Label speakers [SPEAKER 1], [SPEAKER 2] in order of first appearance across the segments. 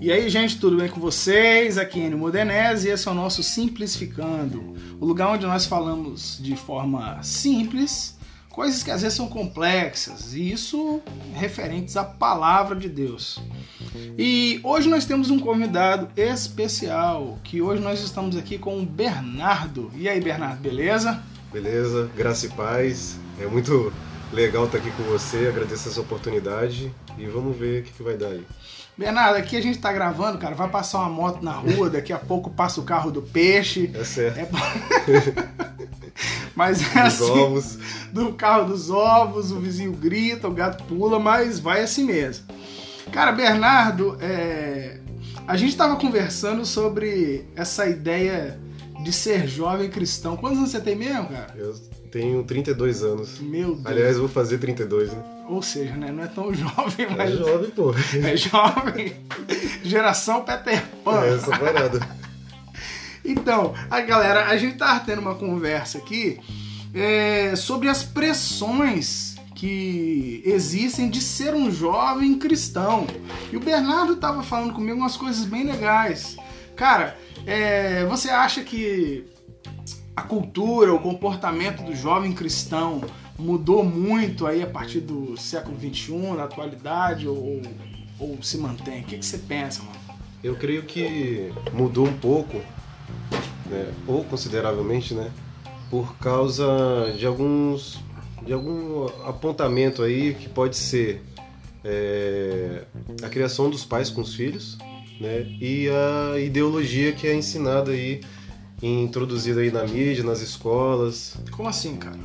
[SPEAKER 1] E aí, gente, tudo bem com vocês? Aqui é Enio Modenese e esse é o nosso Simplificando, o lugar onde nós falamos de forma simples coisas que às vezes são complexas, e isso referentes à palavra de Deus. E hoje nós temos um convidado especial, que hoje nós estamos aqui com o Bernardo. E aí, Bernardo, beleza?
[SPEAKER 2] Beleza, graça e paz. É muito legal estar aqui com você, agradeço essa oportunidade e vamos ver o que, que vai dar aí.
[SPEAKER 1] Bernardo, aqui a gente tá gravando, cara, vai passar uma moto na rua, daqui a pouco passa o carro do peixe.
[SPEAKER 2] É certo. É...
[SPEAKER 1] mas é dos assim, ovos. do carro dos ovos, o vizinho grita, o gato pula, mas vai assim mesmo. Cara, Bernardo, é... a gente tava conversando sobre essa ideia de ser jovem cristão. Quantos anos você tem mesmo, cara?
[SPEAKER 2] Eu tenho 32 anos.
[SPEAKER 1] Meu Deus.
[SPEAKER 2] Aliás, vou fazer 32, né?
[SPEAKER 1] Ou seja, né? Não é tão jovem, é mas.
[SPEAKER 2] É jovem, pô.
[SPEAKER 1] É jovem. Geração Peter Pan.
[SPEAKER 2] É essa parada.
[SPEAKER 1] então, a galera, a gente tá tendo uma conversa aqui é, sobre as pressões que existem de ser um jovem cristão. E o Bernardo tava falando comigo umas coisas bem legais. Cara, é, você acha que a cultura, o comportamento do jovem cristão mudou muito aí a partir do século XXI, na atualidade, ou, ou se mantém? O que, que você pensa, mano?
[SPEAKER 2] Eu creio que mudou um pouco, né, ou consideravelmente, né, por causa de alguns de algum apontamento aí que pode ser é, a criação dos pais com os filhos, né, e a ideologia que é ensinada aí introduzida aí na mídia, nas escolas.
[SPEAKER 1] Como assim, cara?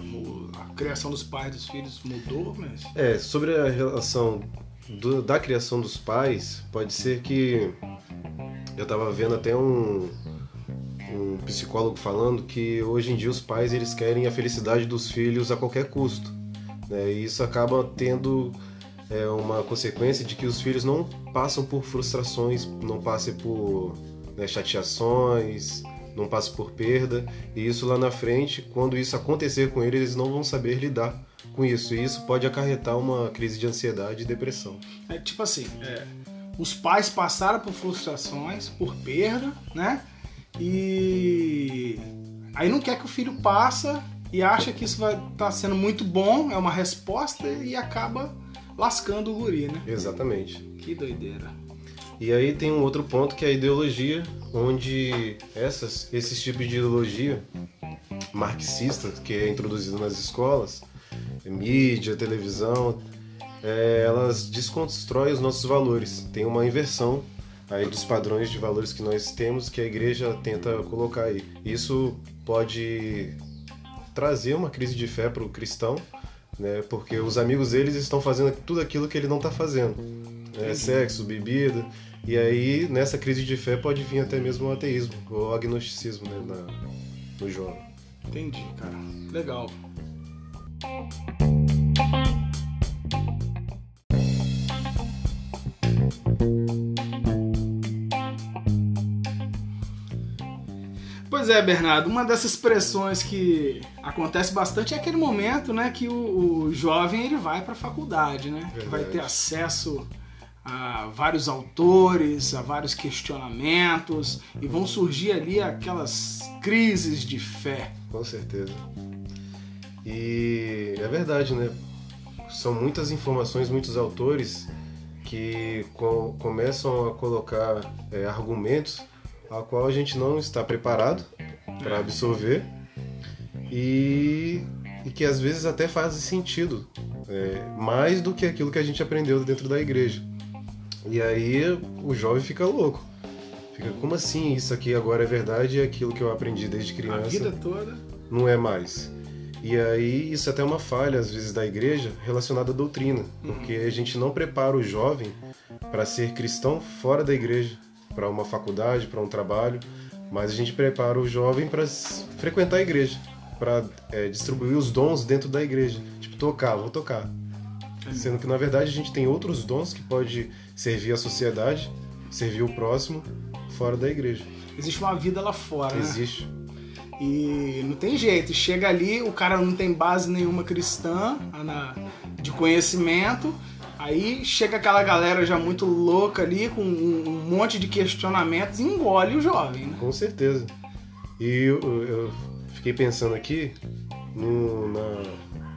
[SPEAKER 1] A criação dos pais dos filhos mudou, mas...
[SPEAKER 2] É, sobre a relação do, da criação dos pais, pode ser que eu estava vendo até um, um psicólogo falando que hoje em dia os pais eles querem a felicidade dos filhos a qualquer custo. Né? E isso acaba tendo é, uma consequência de que os filhos não passam por frustrações, não passem por né, chateações, não passe por perda, e isso lá na frente, quando isso acontecer com eles, eles não vão saber lidar com isso, e isso pode acarretar uma crise de ansiedade e depressão.
[SPEAKER 1] É tipo assim, é, os pais passaram por frustrações, por perda, né? E aí não quer que o filho passa e acha que isso vai estar tá sendo muito bom, é uma resposta e acaba lascando o guri, né?
[SPEAKER 2] Exatamente.
[SPEAKER 1] Que doideira.
[SPEAKER 2] E aí tem um outro ponto que é a ideologia, onde essas, esses tipos de ideologia marxista que é introduzido nas escolas, mídia, televisão, é, elas desconstroem os nossos valores. Tem uma inversão aí dos padrões de valores que nós temos que a igreja tenta colocar aí. Isso pode trazer uma crise de fé para o cristão, né? Porque os amigos deles estão fazendo tudo aquilo que ele não está fazendo, né? sexo, bebida. E aí, nessa crise de fé, pode vir até mesmo o ateísmo, ou o agnosticismo, né, na, no jovem.
[SPEAKER 1] Entendi, cara. Legal. Pois é, Bernardo, uma dessas pressões que acontece bastante é aquele momento, né, que o, o jovem ele vai para a faculdade, né, Verdade. que vai ter acesso a vários autores, a vários questionamentos e vão surgir ali aquelas crises de fé.
[SPEAKER 2] Com certeza. E é verdade, né? São muitas informações, muitos autores que com, começam a colocar é, argumentos a qual a gente não está preparado para absorver e, e, que às vezes até fazem sentido é, mais do que aquilo que a gente aprendeu dentro da igreja. E aí o jovem fica louco. Fica, como assim? Isso aqui agora é verdade e aquilo que eu aprendi desde criança. A
[SPEAKER 1] vida toda.
[SPEAKER 2] Não é mais. E aí isso é até uma falha, às vezes, da igreja relacionada à doutrina. Uhum. Porque a gente não prepara o jovem para ser cristão fora da igreja, para uma faculdade, para um trabalho. Mas a gente prepara o jovem para frequentar a igreja, para é, distribuir os dons dentro da igreja. Tipo, tocar, vou tocar. Sendo que na verdade a gente tem outros dons que pode servir a sociedade, servir o próximo fora da igreja.
[SPEAKER 1] Existe uma vida lá fora,
[SPEAKER 2] Existe.
[SPEAKER 1] Né? E não tem jeito, chega ali, o cara não tem base nenhuma cristã de conhecimento, aí chega aquela galera já muito louca ali, com um, monte de questionamentos e engole o jovem, né?
[SPEAKER 2] Com certeza. E eu, eu fiquei pensando aqui no, na,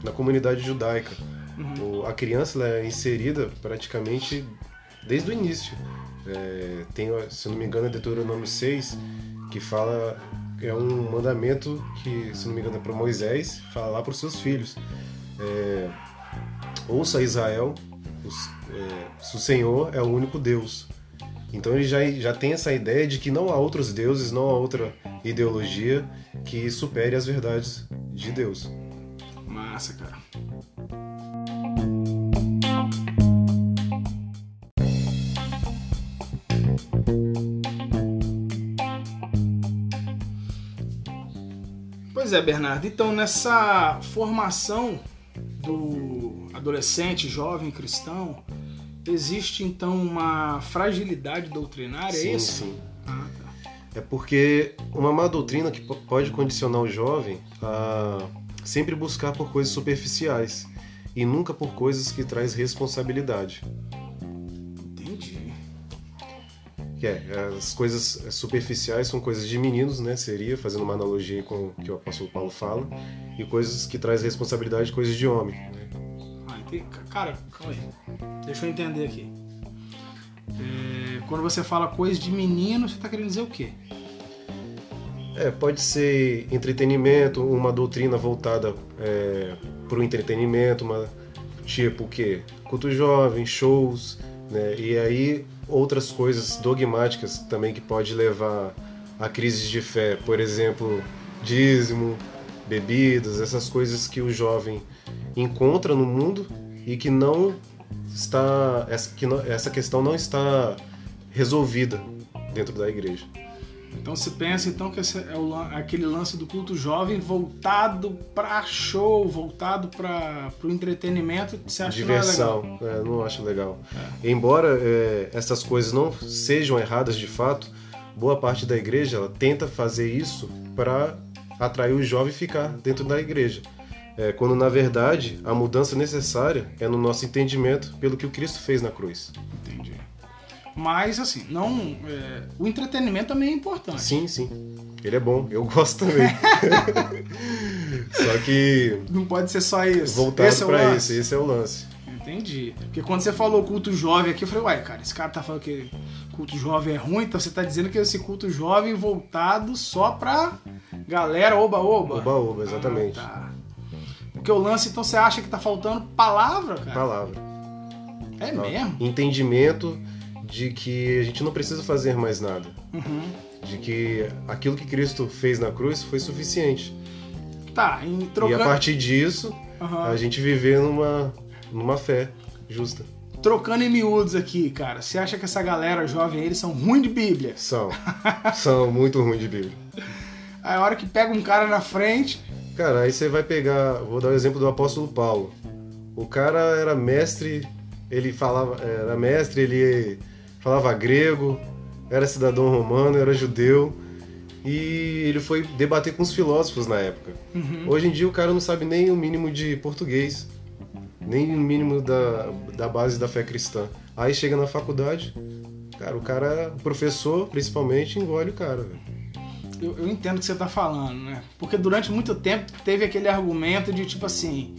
[SPEAKER 2] na comunidade judaica. Uhum. O, a criança é inserida praticamente desde o início. É, tem, se não me engano, é Deuteronômio 6, que fala é um mandamento que, se não me engano, é para Moisés falar para os seus filhos. É, Ouça Israel, é, o Senhor é o único Deus. Então ele já, já tem essa ideia de que não há outros deuses, não há outra ideologia que supere as verdades de Deus.
[SPEAKER 1] Massa, cara. Pois é, Bernardo. Então, nessa formação do adolescente, jovem cristão, existe então uma fragilidade doutrinária,
[SPEAKER 2] sim,
[SPEAKER 1] é isso?
[SPEAKER 2] Sim, ah, tá. É porque uma má doutrina que pode condicionar o jovem a sempre buscar por coisas superficiais e nunca por coisas que traz responsabilidade. que é, as coisas superficiais são coisas de meninos, né? Seria, fazendo uma analogia com o que o apóstolo Paulo fala, e coisas que traz responsabilidade, coisas de homem.
[SPEAKER 1] Ah, entendi. Cara, calma aí. Deixa eu entender aqui. É, quando você fala coisa de menino, você está querendo dizer o quê?
[SPEAKER 2] É, pode ser entretenimento, uma doutrina voltada é, para o entretenimento, uma, tipo o quê? Culto jovem, shows, né? E aí outras coisas dogmáticas também que pode levar a crises de fé, por exemplo, dízimo, bebidas, essas coisas que o jovem encontra no mundo e que não está essa, que não, essa questão não está resolvida dentro da igreja.
[SPEAKER 1] Então se pensa então que esse é o, aquele lance do culto jovem voltado para show, voltado para o entretenimento, você acha
[SPEAKER 2] Diversão,
[SPEAKER 1] não é
[SPEAKER 2] legal? É, não acho legal. É. Embora é, essas coisas não sejam erradas de fato, boa parte da igreja ela tenta fazer isso para atrair o jovem e ficar dentro da igreja. É, quando na verdade a mudança necessária é no nosso entendimento pelo que o Cristo fez na cruz.
[SPEAKER 1] Entendi. Mas, assim, não. É, o entretenimento também é importante.
[SPEAKER 2] Sim, sim. Ele é bom, eu gosto também. só que.
[SPEAKER 1] Não pode ser só isso.
[SPEAKER 2] Voltado esse é pra isso, esse é o lance.
[SPEAKER 1] Entendi. Porque quando você falou culto jovem aqui, eu falei, uai, cara, esse cara tá falando que culto jovem é ruim, então você tá dizendo que esse culto jovem voltado só pra galera oba-oba.
[SPEAKER 2] Oba-oba, exatamente. Ah, tá.
[SPEAKER 1] Porque o lance, então, você acha que tá faltando palavra, cara?
[SPEAKER 2] Palavra.
[SPEAKER 1] É mesmo?
[SPEAKER 2] Entendimento de que a gente não precisa fazer mais nada.
[SPEAKER 1] Uhum.
[SPEAKER 2] De que aquilo que Cristo fez na cruz foi suficiente.
[SPEAKER 1] Tá, trocando...
[SPEAKER 2] E a partir disso, uhum. a gente viver numa, numa fé justa.
[SPEAKER 1] Trocando em miúdos aqui, cara, você acha que essa galera jovem eles são ruins de Bíblia?
[SPEAKER 2] São. são muito ruins de Bíblia.
[SPEAKER 1] Aí a hora que pega um cara na frente.
[SPEAKER 2] Cara, aí você vai pegar. Vou dar o exemplo do apóstolo Paulo. O cara era mestre, ele falava. Era mestre, ele falava grego, era cidadão romano, era judeu e ele foi debater com os filósofos na época.
[SPEAKER 1] Uhum.
[SPEAKER 2] Hoje em dia o cara não sabe nem o mínimo de português, nem o mínimo da, da base da fé cristã. Aí chega na faculdade, cara, o cara, o professor principalmente, engole o cara.
[SPEAKER 1] Eu, eu entendo o que você está falando, né? Porque durante muito tempo teve aquele argumento de tipo assim: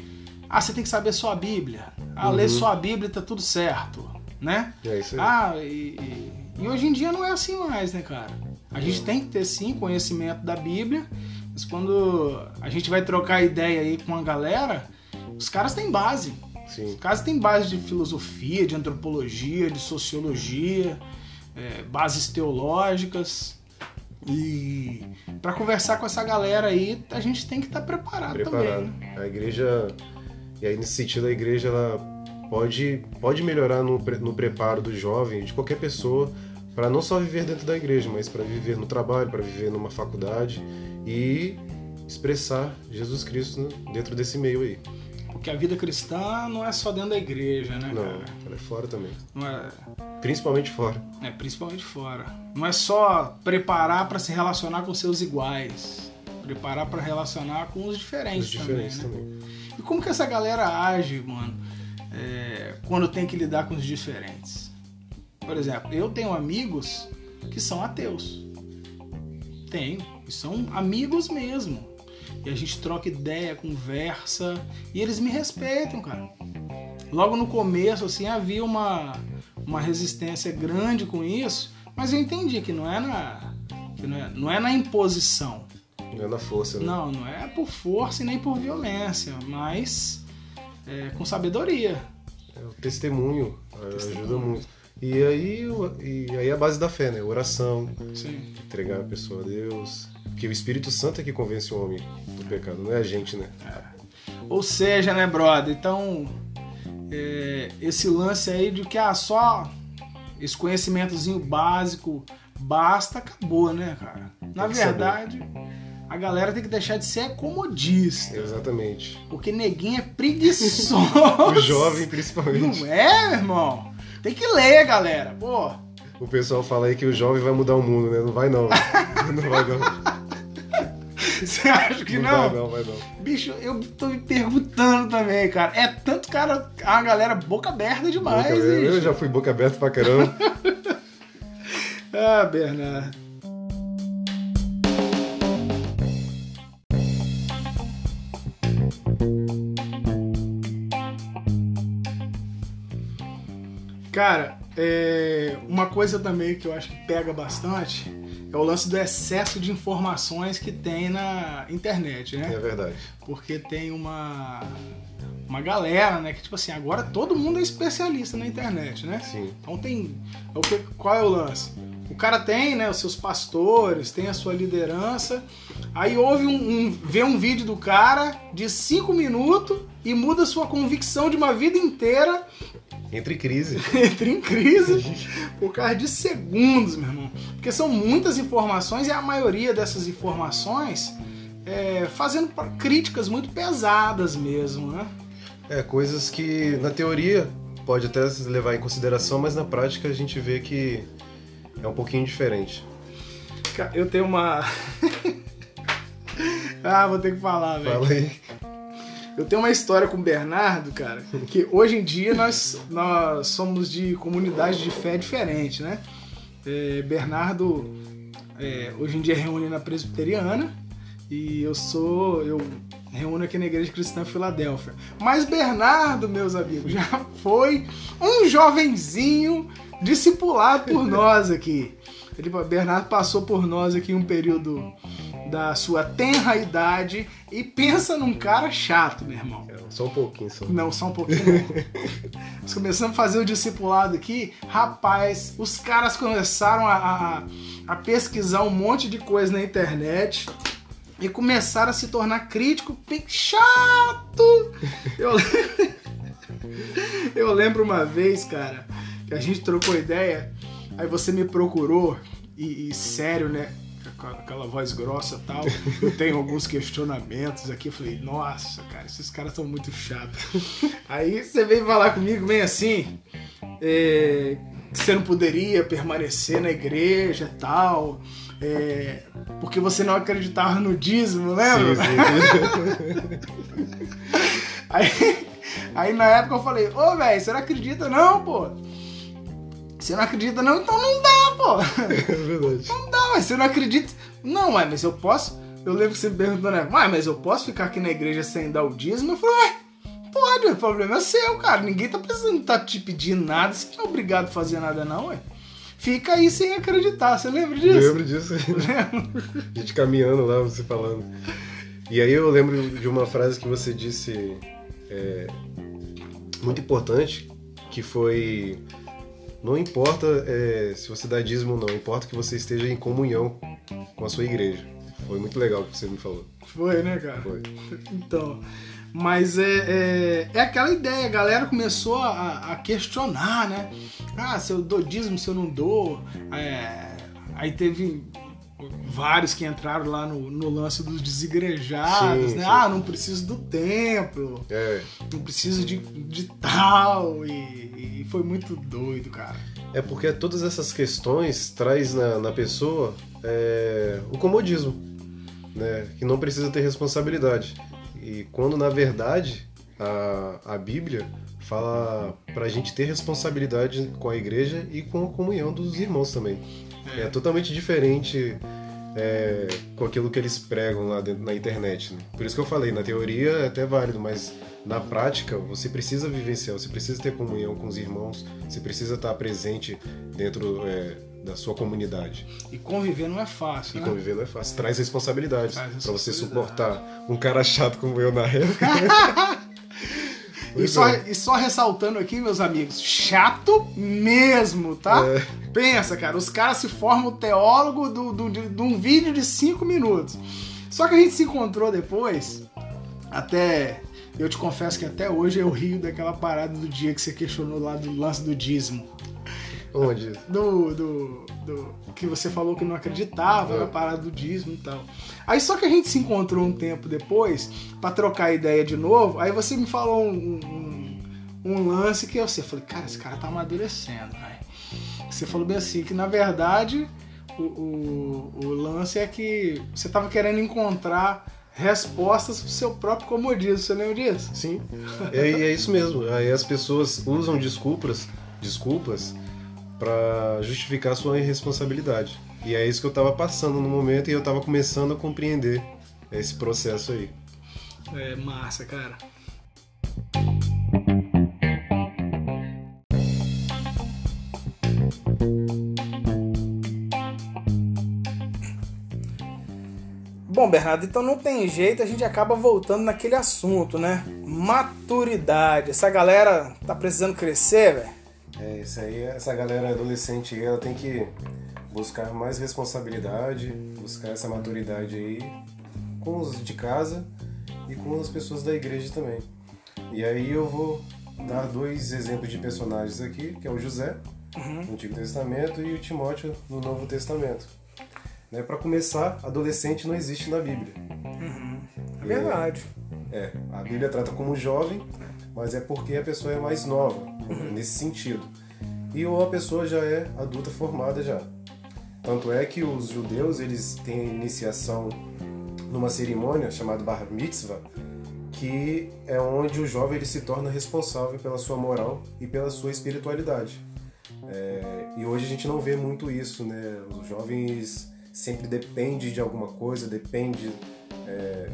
[SPEAKER 1] ah, você tem que saber só a Bíblia. Ah, uhum. ler só a Bíblia tá tudo certo né?
[SPEAKER 2] É isso aí.
[SPEAKER 1] Ah, e, e, e, hoje em dia não é assim mais, né, cara? A gente tem que ter sim conhecimento da Bíblia, mas quando a gente vai trocar ideia aí com a galera, os caras têm base.
[SPEAKER 2] Sim.
[SPEAKER 1] Os caras têm base de filosofia, de antropologia, de sociologia, é, bases teológicas. E para conversar com essa galera aí, a gente tem que estar tá preparado, preparado, também. Né?
[SPEAKER 2] A igreja, e aí nesse sentido a igreja ela pode, pode melhorar no, no preparo do jovem, de qualquer pessoa, para não só viver dentro da igreja, mas para viver no trabalho, para viver numa faculdade e expressar Jesus Cristo dentro desse meio aí.
[SPEAKER 1] Porque a vida cristã não é só dentro da igreja, né,
[SPEAKER 2] não,
[SPEAKER 1] cara?
[SPEAKER 2] ela é fora também.
[SPEAKER 1] Não é...
[SPEAKER 2] Principalmente fora.
[SPEAKER 1] É, principalmente fora. Não é só preparar para se relacionar com seus iguais. Preparar para relacionar com os diferentes,
[SPEAKER 2] Os diferentes
[SPEAKER 1] também, né?
[SPEAKER 2] também.
[SPEAKER 1] E como que essa galera age, mano, é, quando tem que lidar com os diferentes? Por exemplo, eu tenho amigos que são ateus. Tenho. E são amigos mesmo. E a gente troca ideia, conversa. E eles me respeitam, cara. Logo no começo, assim, havia uma, uma resistência grande com isso. Mas eu entendi que não é na, que não é, não é na imposição.
[SPEAKER 2] Não é na força, né?
[SPEAKER 1] Não, não é por força e nem por violência, mas é, com sabedoria.
[SPEAKER 2] É o testemunho, é, ajuda muito. E aí, e aí é a base da fé, né? Oração,
[SPEAKER 1] Sim.
[SPEAKER 2] entregar a pessoa a Deus. Porque o Espírito Santo é que convence o homem do pecado, não é a gente, né?
[SPEAKER 1] Ou seja, né, brother? Então, é, esse lance aí de que ah, só esse conhecimentozinho básico basta, acabou, né, cara? Na verdade, a galera tem que deixar de ser comodista.
[SPEAKER 2] Exatamente.
[SPEAKER 1] Porque neguinho é preguiçoso.
[SPEAKER 2] O jovem, principalmente.
[SPEAKER 1] Não é, meu irmão? Tem que ler, galera. Pô,
[SPEAKER 2] O pessoal fala aí que o jovem vai mudar o mundo, né? Não vai não. Não vai não.
[SPEAKER 1] você acha que
[SPEAKER 2] não
[SPEAKER 1] não?
[SPEAKER 2] vai não, vai não.
[SPEAKER 1] Bicho, eu tô me perguntando também, cara. É tanto cara, a galera boca aberta demais,
[SPEAKER 2] Boca aberta. eu já fui boca aberta pra caramba.
[SPEAKER 1] Ah, Bernardo. Cara, é, uma coisa também que eu acho que pega bastante é o lance do excesso de informações que tem na internet, né?
[SPEAKER 2] É verdade.
[SPEAKER 1] Porque tem uma uma galera, né, que tipo assim, agora todo mundo é especialista na internet, né?
[SPEAKER 2] Sim.
[SPEAKER 1] Então tem. O que, qual é o lance? O cara tem, né, os seus pastores, tem a sua liderança. Aí ouve um, um- vê um vídeo do cara de cinco minutos e muda sua convicção de uma vida inteira,
[SPEAKER 2] Entre crise.
[SPEAKER 1] entra em crise por causa de segundos, meu irmão. Porque são muitas informações e a maioria dessas informações é, fazendo críticas muito pesadas mesmo, né?
[SPEAKER 2] É, coisas que na teoria pode até se levar em consideração, mas na prática a gente vê que é um pouquinho diferente.
[SPEAKER 1] Eu tenho uma. ah, vou ter que falar, velho.
[SPEAKER 2] Fala aí.
[SPEAKER 1] Eu tenho uma história com o Bernardo, cara, que hoje em dia nós, nós somos de comunidade de fé diferente, né? É, Bernardo é, hoje em dia reúne na presbiteriana e eu sou. eu reúno aqui na Igreja Cristã Filadélfia. Mas Bernardo, meus amigos, já foi um jovenzinho discipulado por nós aqui. Ele, Bernardo passou por nós aqui um período da sua tenra idade e pensa num cara chato, meu irmão.
[SPEAKER 2] É, Só um pouquinho só.
[SPEAKER 1] Não, só um pouquinho. Nós começamos a fazer o discipulado aqui, rapaz, os caras começaram a, a, a pesquisar um monte de coisa na internet e começaram a se tornar crítico chato. Eu, eu lembro uma vez, cara, que a gente trocou ideia, aí você me procurou e, e sério, né? Aquela voz grossa e tal. Eu tenho alguns questionamentos aqui. Eu falei, nossa, cara, esses caras são muito chatos. Aí você veio falar comigo bem assim, é, que você não poderia permanecer na igreja e tal, é, porque você não acreditava no dízimo, lembra?
[SPEAKER 2] Sim, sim.
[SPEAKER 1] Aí, aí na época eu falei, ô velho, você não acredita não, pô? Você não acredita não? Então não dá, pô.
[SPEAKER 2] É verdade.
[SPEAKER 1] Não dá, mas você não acredita. Não, ué, mas eu posso. Eu lembro que você me perguntou, né? Ué, mas eu posso ficar aqui na igreja sem dar o dízimo? Eu falei, ué, pode, o problema é seu, cara. Ninguém tá precisando tá te pedindo nada, você não é obrigado a fazer nada, não, ué. Fica aí sem acreditar, você lembra disso?
[SPEAKER 2] Lembro disso. A gente caminhando lá, você falando. E aí eu lembro de uma frase que você disse é, muito importante, que foi não importa é, se você dá dízimo ou não, importa que você esteja em comunhão com a sua igreja. Foi muito legal o que você me falou.
[SPEAKER 1] Foi, né, cara?
[SPEAKER 2] Foi.
[SPEAKER 1] Então, mas é, é, é aquela ideia, a galera começou a, a questionar, né? Ah, se eu dou dízimo, se eu não dou. É, aí teve vários que entraram lá no, no lance dos desigrejados,
[SPEAKER 2] Sim,
[SPEAKER 1] né?
[SPEAKER 2] sim.
[SPEAKER 1] Ah, não preciso do templo,
[SPEAKER 2] É,
[SPEAKER 1] não preciso de, de tal. E, e foi muito doido, cara.
[SPEAKER 2] é porque todas essas questões traz na, na pessoa é, o comodismo. né, que não precisa ter responsabilidade. E quando na verdade a, a Bíblia fala para a gente ter responsabilidade com a igreja e com a comunhão dos irmãos também. É, totalmente diferente é, com aquilo que eles pregam lá dentro, na internet. Né? Por isso que eu falei, na teoria é até válido, mas na prática você precisa vivenciar, você precisa ter comunhão com os irmãos, você precisa estar presente dentro é, da sua comunidade.
[SPEAKER 1] E conviver não é fácil.
[SPEAKER 2] E
[SPEAKER 1] né?
[SPEAKER 2] conviver não é fácil. Traz responsabilidade para você suportar um cara chato como eu na época.
[SPEAKER 1] E só, é. e só, ressaltando aqui, meus amigos, chato mesmo, tá? É. Pensa, cara, os caras se formam teólogo do, do, de, de um vídeo de 5 minutos. Só que a gente se encontrou depois, até. Eu te confesso que até hoje eu rio daquela parada do dia que você questionou lá do lance do dízimo.
[SPEAKER 2] Onde?
[SPEAKER 1] Do, do, do, que você falou que não acreditava na é. parada do dízimo e tal. Aí só que a gente se encontrou um tempo depois para trocar ideia de novo. Aí você me falou um, um, um lance que eu sei, falei, cara, esse cara tá amadurecendo. Né? Você falou bem assim que na verdade o, o, o lance é que você tava querendo encontrar respostas pro seu próprio comodismo. Você lembra disso?
[SPEAKER 2] Sim. É, é isso mesmo. Aí as pessoas usam desculpas, desculpas para justificar sua irresponsabilidade. E é isso que eu estava passando no momento e eu estava começando a compreender esse processo aí.
[SPEAKER 1] É massa, cara. Bom, Bernardo, então não tem jeito, a gente acaba voltando naquele assunto, né? Maturidade. Essa galera tá precisando crescer, velho
[SPEAKER 2] é, isso aí, essa galera adolescente ela tem que buscar mais responsabilidade, buscar essa maturidade aí com os de casa e com as pessoas da igreja também. E aí eu vou dar dois exemplos de personagens aqui, que é o José, uhum. no Antigo Testamento, e o Timóteo, no Novo Testamento. Né, Para começar, adolescente não existe na Bíblia.
[SPEAKER 1] Uhum. É verdade.
[SPEAKER 2] É, a Bíblia trata como jovem, mas é porque a pessoa é mais nova, nesse sentido. E ou a pessoa já é adulta formada já. Tanto é que os judeus eles têm iniciação numa cerimônia chamada Bar Mitzvah, que é onde o jovem ele se torna responsável pela sua moral e pela sua espiritualidade. É, e hoje a gente não vê muito isso, né? Os jovens sempre dependem de alguma coisa, depende é,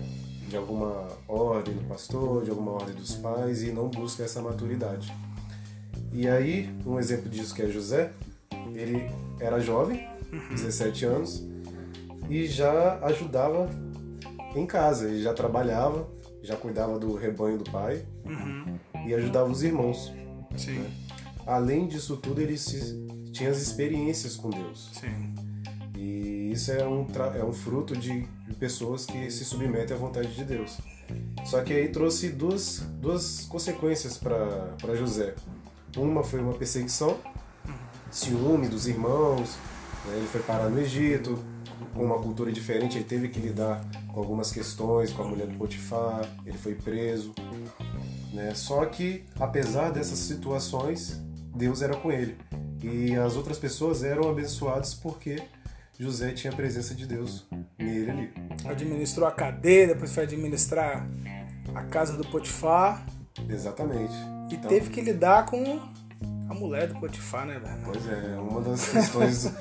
[SPEAKER 2] de alguma ordem do pastor, de alguma ordem dos pais e não busca essa maturidade. E aí, um exemplo disso que é José, ele era jovem, 17 uhum. anos, e já ajudava em casa, ele já trabalhava, já cuidava do rebanho do pai uhum. e ajudava os irmãos.
[SPEAKER 1] Sim. Né?
[SPEAKER 2] Além disso tudo, ele se, tinha as experiências com Deus.
[SPEAKER 1] Sim.
[SPEAKER 2] E isso é um, é um fruto de pessoas que se submetem à vontade de Deus. Só que aí trouxe duas, duas consequências para José. Uma foi uma perseguição, ciúme dos irmãos, né? ele foi parar no Egito, com uma cultura diferente, ele teve que lidar com algumas questões, com a mulher do Potifar, ele foi preso. Né? Só que, apesar dessas situações, Deus era com ele. E as outras pessoas eram abençoadas porque José tinha a presença de Deus nele ali.
[SPEAKER 1] Administrou a cadeia, depois foi administrar a casa do Potifar.
[SPEAKER 2] Exatamente.
[SPEAKER 1] E então, teve que lidar com a mulher do Potifar, né, velho?
[SPEAKER 2] Pois é, uma das questões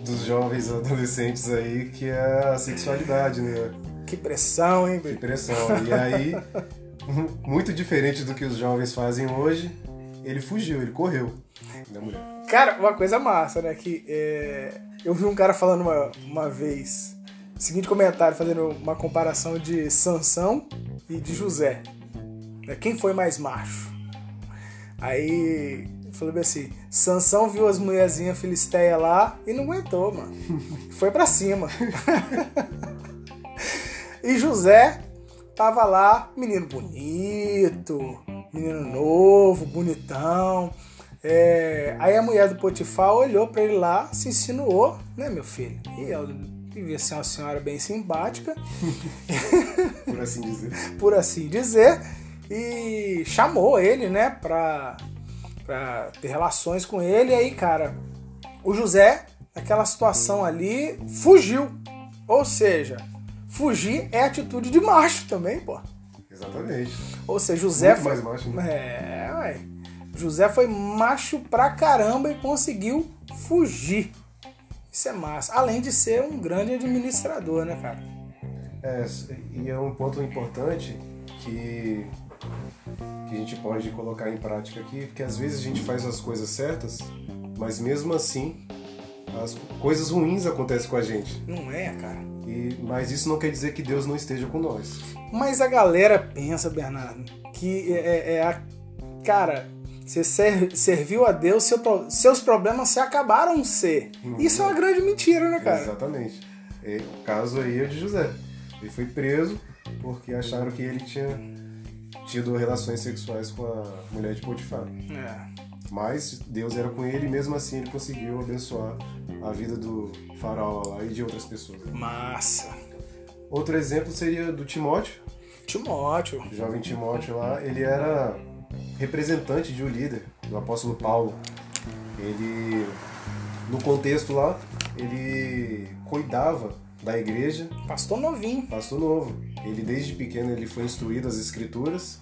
[SPEAKER 2] dos jovens adolescentes aí que é a sexualidade, né?
[SPEAKER 1] Que pressão, hein,
[SPEAKER 2] Que pressão. E aí, muito diferente do que os jovens fazem hoje, ele fugiu, ele correu da mulher.
[SPEAKER 1] Cara, uma coisa massa, né? Que é... eu vi um cara falando uma, uma vez, seguinte comentário, fazendo uma comparação de Sansão e de José. Né, quem foi mais macho? Aí falou assim: Sansão viu as mulherzinhas filisteias lá e não aguentou, mano. Foi para cima. e José tava lá, menino bonito, menino novo, bonitão. É, aí a mulher do Potifar olhou para ele lá, se insinuou, né, meu filho? E ela devia ser uma senhora bem simpática.
[SPEAKER 2] Por assim dizer.
[SPEAKER 1] Por assim dizer e chamou ele, né, pra, pra ter relações com ele. E aí, cara, o José, naquela situação ali, fugiu. Ou seja, Fugir é atitude de macho também, pô.
[SPEAKER 2] Exatamente.
[SPEAKER 1] Ou seja, José
[SPEAKER 2] Muito
[SPEAKER 1] foi.
[SPEAKER 2] mais macho, né?
[SPEAKER 1] É, ué. José foi macho pra caramba e conseguiu fugir. Isso é massa. Além de ser um grande administrador, né, cara?
[SPEAKER 2] É, e é um ponto importante que, que a gente pode colocar em prática aqui, porque às vezes a gente faz as coisas certas, mas mesmo assim as coisas ruins acontecem com a gente.
[SPEAKER 1] Não é, cara?
[SPEAKER 2] E, mas isso não quer dizer que Deus não esteja com nós.
[SPEAKER 1] Mas a galera pensa, Bernardo, que é, é- é a. Cara, você ser- serviu a Deus, seu seus problemas se acabaram ser. Isso é uma grande mentira, né, cara?
[SPEAKER 2] Exatamente. É, o caso aí é de José. Ele foi preso porque acharam que ele tinha tido relações sexuais com a mulher de Potifar.
[SPEAKER 1] É.
[SPEAKER 2] Mas Deus era com ele e mesmo assim ele conseguiu abençoar a vida do faraó lá e de outras pessoas.
[SPEAKER 1] Massa.
[SPEAKER 2] Outro exemplo seria do Timóteo,
[SPEAKER 1] Timóteo.
[SPEAKER 2] o jovem Timóteo lá, ele era representante de um líder, do apóstolo Paulo. Ele, no contexto lá, ele cuidava da igreja,
[SPEAKER 1] Pastor novinho.
[SPEAKER 2] pastor novo. Ele desde pequeno ele foi instruído as escrituras.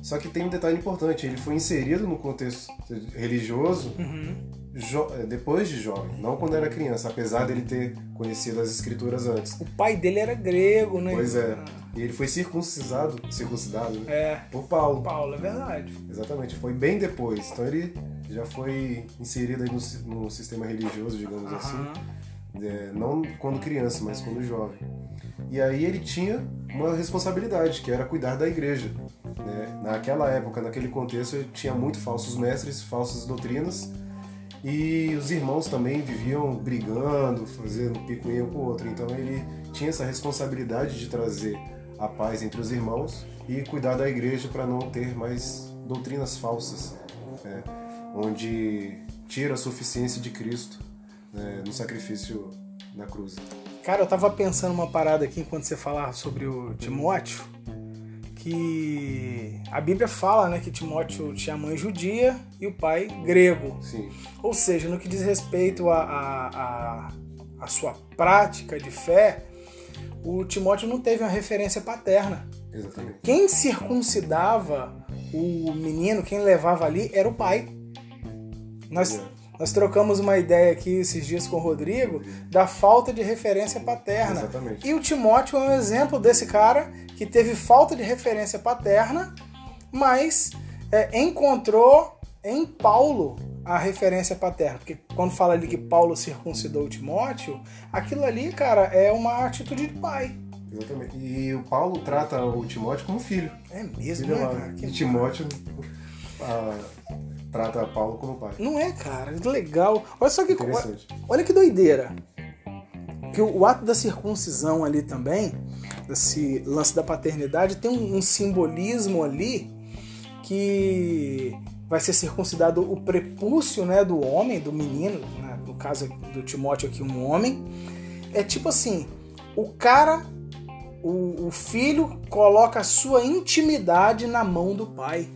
[SPEAKER 2] Só que tem um detalhe importante, ele foi inserido no contexto religioso
[SPEAKER 1] Uhum.
[SPEAKER 2] eh, depois de jovem, não quando era criança, apesar dele ter conhecido as escrituras antes.
[SPEAKER 1] O pai dele era grego, né?
[SPEAKER 2] Pois é. E ele foi circuncisado, circuncidado, né?
[SPEAKER 1] É.
[SPEAKER 2] Por Paulo.
[SPEAKER 1] Paulo, é verdade.
[SPEAKER 2] Exatamente, foi bem depois. Então ele já foi inserido aí no, no sistema religioso, digamos assim.
[SPEAKER 1] Aham.
[SPEAKER 2] É, não quando criança, mas quando jovem. E aí ele tinha uma responsabilidade, que era cuidar da igreja. né? Naquela época, naquele contexto, tinha muito falsos mestres, falsas doutrinas, e os irmãos também viviam brigando, fazendo picuinha com o outro. Então ele tinha essa responsabilidade de trazer a paz entre os irmãos e cuidar da igreja para não ter mais doutrinas falsas, né? onde tira a suficiência de Cristo né, no sacrifício na cruz.
[SPEAKER 1] Cara, eu tava pensando uma parada aqui enquanto você falava sobre o Timóteo, que a Bíblia fala, né, que Timóteo tinha a mãe judia e o pai grego.
[SPEAKER 2] Sim,
[SPEAKER 1] Ou seja, no que diz respeito à a, a, a sua prática de fé, o Timóteo não teve uma referência paterna.
[SPEAKER 2] exatamente.
[SPEAKER 1] Quem circuncidava o menino, quem levava ali, era o pai. Nós,
[SPEAKER 2] É.
[SPEAKER 1] nós trocamos uma ideia aqui esses dias com o Rodrigo da falta de referência paterna.
[SPEAKER 2] Exatamente.
[SPEAKER 1] E o Timóteo é um exemplo desse cara que teve falta de referência paterna, mas é, encontrou em Paulo a referência paterna. Porque quando fala ali que Paulo circuncidou o Timóteo, aquilo ali, cara, é uma atitude de pai.
[SPEAKER 2] Exatamente. E o Paulo trata o Timóteo como filho.
[SPEAKER 1] É mesmo,
[SPEAKER 2] Filho
[SPEAKER 1] né? Que
[SPEAKER 2] E Timóteo ah, trata Paulo como pai.
[SPEAKER 1] Não é, cara, legal. Olha só que
[SPEAKER 2] Interessante.
[SPEAKER 1] olha que doideira. Que o, o ato da circuncisão ali também, esse lance da paternidade, tem um, um simbolismo ali que vai ser circuncidado o prepúcio né, do homem, do menino, né, no caso do Timóteo aqui, um homem. É tipo assim, o cara, o, o filho coloca a sua intimidade na mão do pai.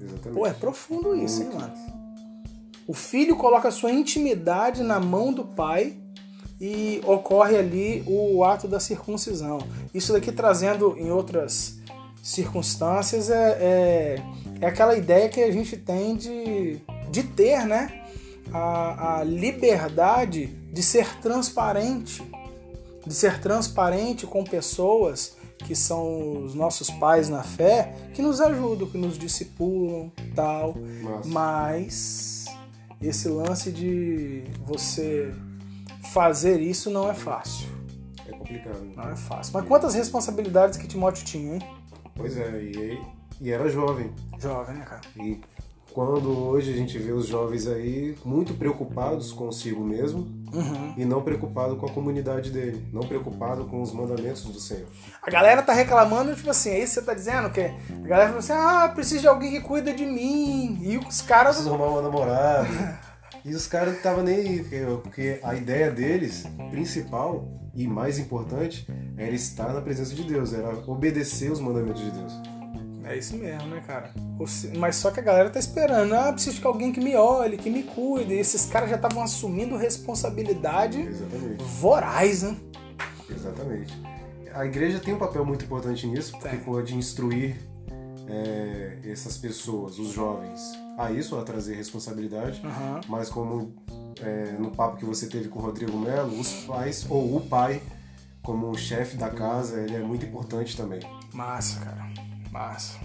[SPEAKER 2] Exatamente.
[SPEAKER 1] Pô, é profundo isso, hein, mano? O filho coloca a sua intimidade na mão do pai e ocorre ali o ato da circuncisão. Isso daqui trazendo em outras circunstâncias é, é, é aquela ideia que a gente tem de, de ter, né? A, a liberdade de ser transparente, de ser transparente com pessoas que são os nossos pais na fé, que nos ajudam, que nos discipulam, tal.
[SPEAKER 2] Massa.
[SPEAKER 1] Mas esse lance de você fazer isso não é fácil.
[SPEAKER 2] É complicado.
[SPEAKER 1] Não é fácil. Mas quantas responsabilidades que Timóteo tinha, hein?
[SPEAKER 2] Pois é, e, e era jovem.
[SPEAKER 1] Jovem, né, cara?
[SPEAKER 2] E quando hoje a gente vê os jovens aí muito preocupados consigo mesmo
[SPEAKER 1] Uhum.
[SPEAKER 2] e não preocupado com a comunidade dele, não preocupado com os mandamentos do Senhor.
[SPEAKER 1] A galera tá reclamando, tipo assim, é isso que você tá dizendo? Que a galera fala assim, ah, preciso de alguém que cuida de mim. E os caras.
[SPEAKER 2] Preciso arrumar uma namorada. e os caras não estavam nem aí, porque- a ideia deles, principal e mais importante, era estar na presença de Deus, era obedecer os mandamentos de Deus.
[SPEAKER 1] É isso mesmo, né, cara? Mas só que a galera tá esperando, ah, preciso de alguém que me olhe, que me cuide. E esses caras já estavam assumindo responsabilidade
[SPEAKER 2] Exatamente.
[SPEAKER 1] voraz, né?
[SPEAKER 2] Exatamente. a igreja tem um papel muito importante nisso, porque tem. pode instruir é, essas pessoas, os jovens, a isso, a trazer responsabilidade, uhum. mas como é, no papo que você teve com o Rodrigo Melo, os pais, ou o pai, como chefe da casa, ele é muito importante também.
[SPEAKER 1] Massa, cara. Massa.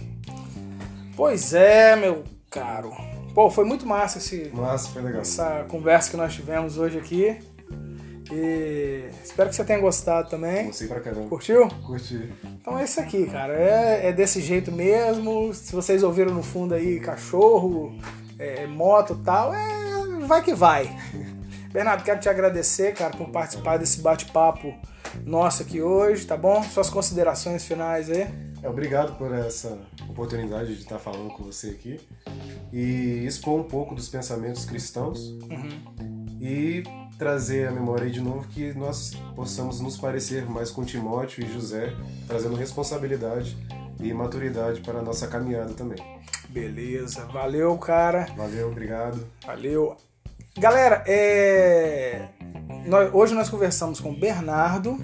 [SPEAKER 1] Pois é, meu caro. Pô, foi muito massa esse,
[SPEAKER 2] massa, foi legal.
[SPEAKER 1] essa conversa que nós tivemos hoje aqui. E espero que você tenha gostado também.
[SPEAKER 2] Gostei pra caramba.
[SPEAKER 1] Curtiu?
[SPEAKER 2] Curti.
[SPEAKER 1] Então é isso aqui, cara. É, é desse jeito mesmo. Se vocês ouviram no fundo aí cachorro, é, moto e tal, é, vai que vai. Bernardo, quero te agradecer, cara, por participar desse bate-papo nosso aqui hoje, tá bom? Suas considerações finais aí.
[SPEAKER 2] É, obrigado por essa oportunidade de estar falando com você aqui e expor um pouco dos pensamentos cristãos uhum. e trazer a memória aí de novo que nós possamos nos parecer mais com Timóteo e José, trazendo responsabilidade e maturidade para a nossa caminhada também.
[SPEAKER 1] Beleza, valeu, cara.
[SPEAKER 2] Valeu, obrigado.
[SPEAKER 1] Valeu. Galera, é... nós, hoje nós conversamos com Bernardo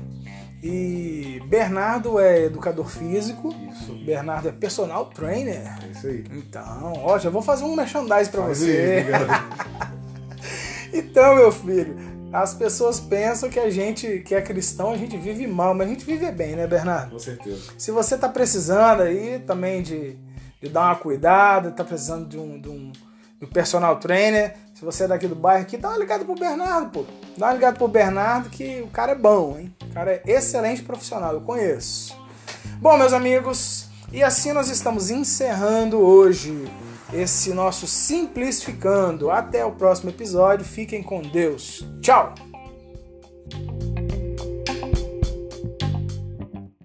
[SPEAKER 1] e Bernardo é educador físico.
[SPEAKER 2] Isso.
[SPEAKER 1] Bernardo é personal trainer.
[SPEAKER 2] É isso aí.
[SPEAKER 1] Então, ó, já vou fazer um merchandise para você. então, meu filho, as pessoas pensam que a gente que é cristão, a gente vive mal, mas a gente vive bem, né, Bernardo?
[SPEAKER 2] Com certeza.
[SPEAKER 1] Se você tá precisando aí também de, de dar uma cuidada, tá precisando de um, de um, de um personal trainer, se você é daqui do bairro aqui, dá uma ligada pro Bernardo, pô. Dá uma ligada pro Bernardo que o cara é bom, hein? O cara é excelente profissional, eu conheço. Bom, meus amigos, e assim nós estamos encerrando hoje esse nosso Simplificando. Até o próximo episódio. Fiquem com Deus. Tchau!